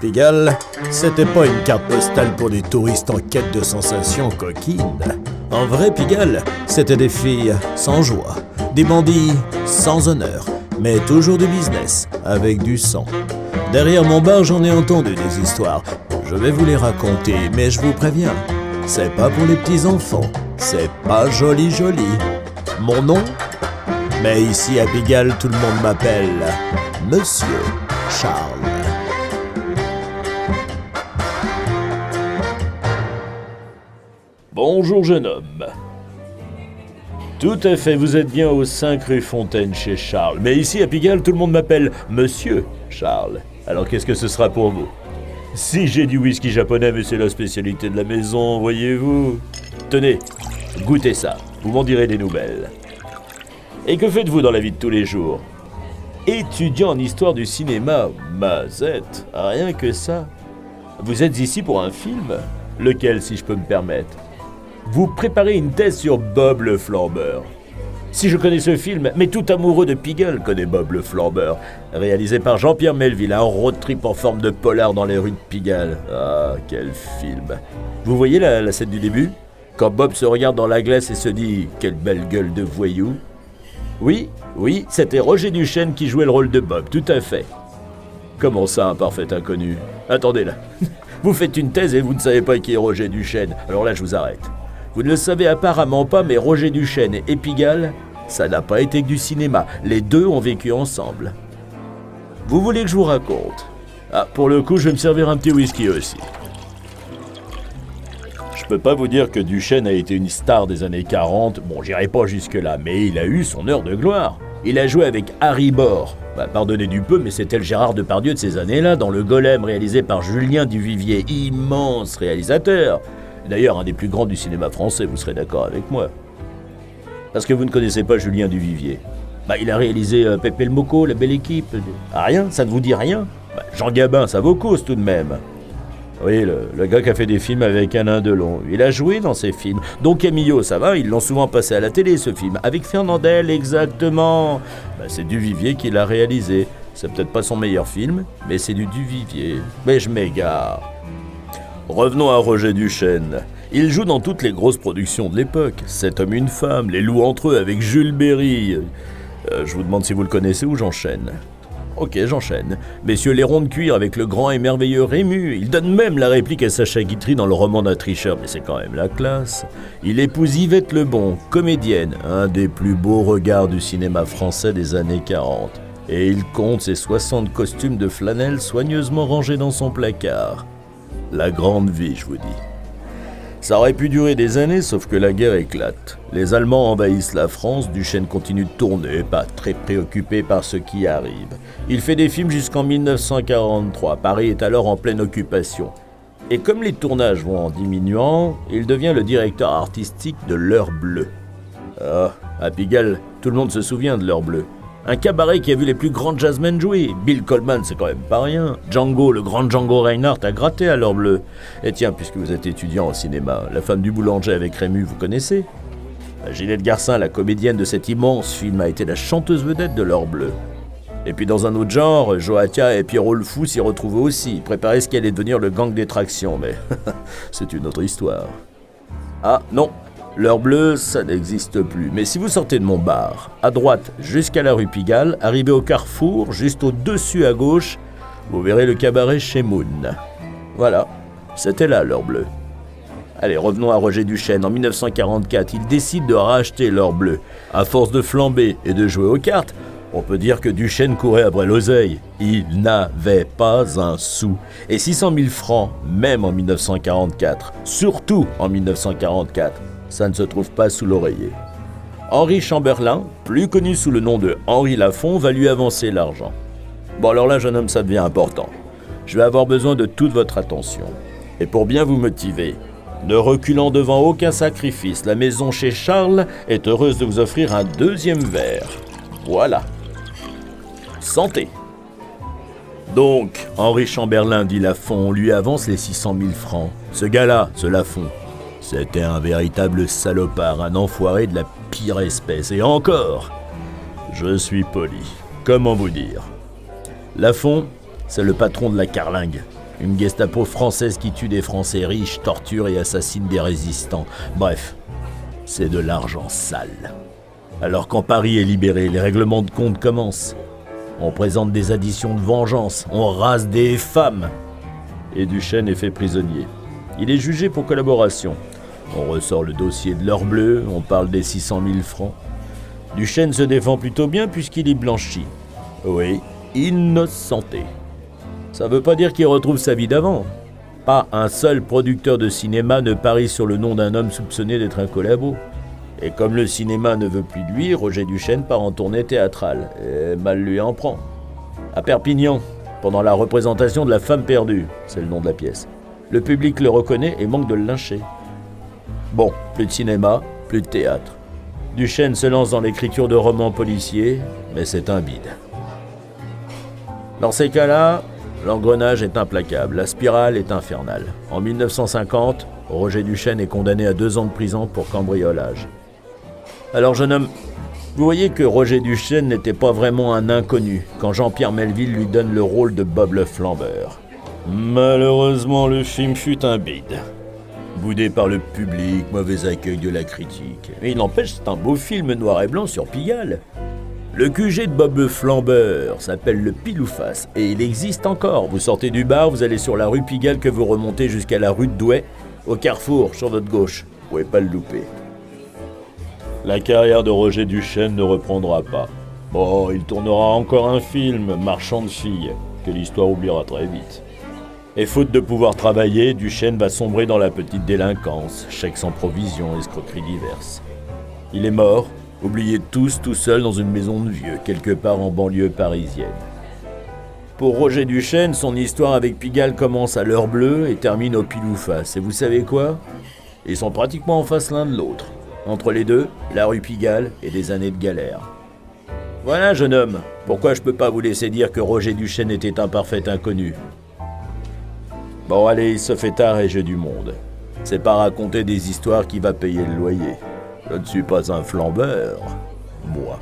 Pigalle, c'était pas une carte postale pour des touristes en quête de sensations coquines. En vrai, Pigalle, c'était des filles sans joie, des bandits sans honneur, mais toujours du business, avec du sang. Derrière mon bar, j'en ai entendu des histoires. Je vais vous les raconter, mais je vous préviens, c'est pas pour les petits enfants. C'est pas joli joli. Mon nom Mais ici à Pigalle, tout le monde m'appelle Monsieur Charles. Bonjour jeune homme. Tout à fait, vous êtes bien au 5 rue Fontaine chez Charles. Mais ici à Pigalle, tout le monde m'appelle Monsieur Charles. Alors qu'est-ce que ce sera pour vous? Si j'ai du whisky japonais, mais c'est la spécialité de la maison, voyez-vous. Tenez, goûtez ça, vous m'en direz des nouvelles. Et que faites-vous dans la vie de tous les jours? Étudiant en histoire du cinéma, Mazette, rien que ça. Vous êtes ici pour un film? Lequel, si je peux me permettre? Vous préparez une thèse sur Bob le Flambeur. Si je connais ce film, mais tout amoureux de Pigalle connaît Bob le Flambeur, réalisé par Jean-Pierre Melville, un road trip en forme de polar dans les rues de Pigalle. Ah, quel film Vous voyez la, la scène du début? Quand Bob se regarde dans la glace et se dit « Quelle belle gueule de voyou !» Oui, oui, c'était Roger Duchesne qui jouait le rôle de Bob, tout à fait. Comment ça, un parfait inconnu? Attendez là. Vous faites une thèse et vous ne savez pas qui est Roger Duchesne. Alors là, je vous arrête. Vous ne le savez apparemment pas, mais Roger Duchesne et Pigalle, ça n'a pas été que du cinéma. Les deux ont vécu ensemble. Vous voulez que je vous raconte? Ah, pour le coup, je vais me servir un petit whisky aussi. Je peux pas vous dire que Duchesne a été une star des années 40, bon, j'irai pas jusque-là, mais il a eu son heure de gloire. Il a joué avec Harry Bor. Bah, pardonnez du peu, mais c'était le Gérard Depardieu de ces années-là, dans Le Golem, réalisé par Julien Duvivier, immense réalisateur. D'ailleurs, un des plus grands du cinéma français, vous serez d'accord avec moi. Parce que vous ne connaissez pas Julien Duvivier. Bah, il a réalisé euh, Pépé le Moco, La Belle Équipe. Ah, rien Ça ne vous dit rien bah, Jean Gabin, ça vaut cause tout de même. Oui, le, gars qui a fait des films avec Alain Delon. Il a joué dans ces films. Donc Camillo, ça va, ils l'ont souvent passé à la télé, ce film. Avec Fernandel, exactement. Bah, c'est Duvivier qui l'a réalisé. C'est peut-être pas son meilleur film, mais c'est du Duvivier. Mais je m'égare. Revenons à Roger Duchesne. Il joue dans toutes les grosses productions de l'époque. Sept hommes, une femme, Les loups entre eux avec Jules Berry. Euh, je vous demande si vous le connaissez ou j'enchaîne. Ok, j'enchaîne. Messieurs les ronds de cuir avec le grand et merveilleux Rému. Il donne même la réplique à Sacha Guitry dans le roman d'un tricheur, mais c'est quand même la classe. Il épouse Yvette Lebon, comédienne, un des plus beaux regards du cinéma français des années 40. Et il compte ses 60 costumes de flanelle soigneusement rangés dans son placard. La grande vie, je vous dis. Ça aurait pu durer des années, sauf que la guerre éclate. Les Allemands envahissent la France, Duchesne continue de tourner, pas très préoccupé par ce qui arrive. Il fait des films jusqu'en 1943. Paris est alors en pleine occupation. Et comme les tournages vont en diminuant, il devient le directeur artistique de L'Heure Bleue. Ah, à Pigalle, tout le monde se souvient de L'Heure Bleue. Un cabaret qui a vu les plus grands jazzmen jouer. Bill Coleman, c'est quand même pas rien. Django, le grand Django Reinhardt, a gratté à l'heure bleue. Et tiens, puisque vous êtes étudiant au cinéma, la femme du boulanger avec Rému, vous connaissez? Ginette Garcin, la comédienne de cet immense film, a été la chanteuse vedette de l'heure bleue. Et puis dans un autre genre, Joatia et Pierrot le Fou s'y retrouvaient aussi, préparaient ce qui allait devenir le gang des tractions, mais c'est une autre histoire. Ah non, L'heure bleue, ça n'existe plus. Mais si vous sortez de mon bar, à droite jusqu'à la rue Pigalle, arrivez au carrefour, juste au-dessus à gauche, vous verrez le cabaret chez Moon. Voilà, c'était là l'heure bleue. Allez, revenons à Roger Duchesne. En 1944, il décide de racheter l'heure bleue. À force de flamber et de jouer aux cartes, on peut dire que Duchesne courait après l'oseille. Il n'avait pas un sou. Et 600 000 francs, même en 1944, surtout en 1944, ça ne se trouve pas sous l'oreiller. Henri Chamberlain, plus connu sous le nom de Henri Lafont, va lui avancer l'argent. Bon alors là, jeune homme, ça devient important. Je vais avoir besoin de toute votre attention. Et pour bien vous motiver, ne reculant devant aucun sacrifice, la maison chez Charles est heureuse de vous offrir un deuxième verre. Voilà. Santé. Donc, Henri Chamberlain dit Lafont, lui avance les 600 000 francs. Ce gars-là, ce Lafont, c'était un véritable salopard, un enfoiré de la pire espèce. Et encore, je suis poli. Comment vous dire Lafont, c'est le patron de la Carlingue. Une Gestapo française qui tue des Français riches, torture et assassine des résistants. Bref, c'est de l'argent sale. Alors quand Paris est libéré, les règlements de compte commencent. On présente des additions de vengeance, on rase des femmes. Et Duchesne est fait prisonnier. Il est jugé pour collaboration. On ressort le dossier de l'or bleu, on parle des 600 000 francs. Duchesne se défend plutôt bien puisqu'il est blanchi. Oui, innocenté. Ça veut pas dire qu'il retrouve sa vie d'avant. Pas un seul producteur de cinéma ne parie sur le nom d'un homme soupçonné d'être un collabo. Et comme le cinéma ne veut plus de lui, Roger Duchesne part en tournée théâtrale. Et mal lui en prend. À Perpignan, pendant la représentation de La femme perdue, c'est le nom de la pièce. Le public le reconnaît et manque de le lyncher. Bon, plus de cinéma, plus de théâtre. Duchesne se lance dans l'écriture de romans policiers, mais c'est un bide. Dans ces cas-là, l'engrenage est implacable, la spirale est infernale. En 1950, Roger Duchesne est condamné à deux ans de prison pour cambriolage. Alors jeune homme, vous voyez que Roger Duchesne n'était pas vraiment un inconnu quand Jean-Pierre Melville lui donne le rôle de Bob le flambeur. Malheureusement, le film fut un bide. Boudé par le public, mauvais accueil de la critique. Mais il n'empêche, c'est un beau film noir et blanc sur Pigalle. Le QG de Bob Flambeur s'appelle le Pilouface et il existe encore. Vous sortez du bar, vous allez sur la rue Pigalle que vous remontez jusqu'à la rue de Douai, au carrefour, sur votre gauche. Vous pouvez pas le louper. La carrière de Roger Duchesne ne reprendra pas. Bon, il tournera encore un film, Marchand de filles, que l'histoire oubliera très vite. Et faute de pouvoir travailler, Duchesne va sombrer dans la petite délinquance, chèques sans provision, escroqueries diverses. Il est mort, oublié de tous, tout seul dans une maison de vieux, quelque part en banlieue parisienne. Pour Roger Duchesne, son histoire avec Pigalle commence à l'heure bleue et termine au pile face. Et vous savez quoi? Ils sont pratiquement en face l'un de l'autre. Entre les deux, la rue Pigalle et des années de galère. Voilà, jeune homme, pourquoi je peux pas vous laisser dire que Roger Duchesne était un parfait inconnu? Bon, allez, il se fait tard et j'ai du monde. C'est pas raconter des histoires qui va payer le loyer. Je ne suis pas un flambeur, moi.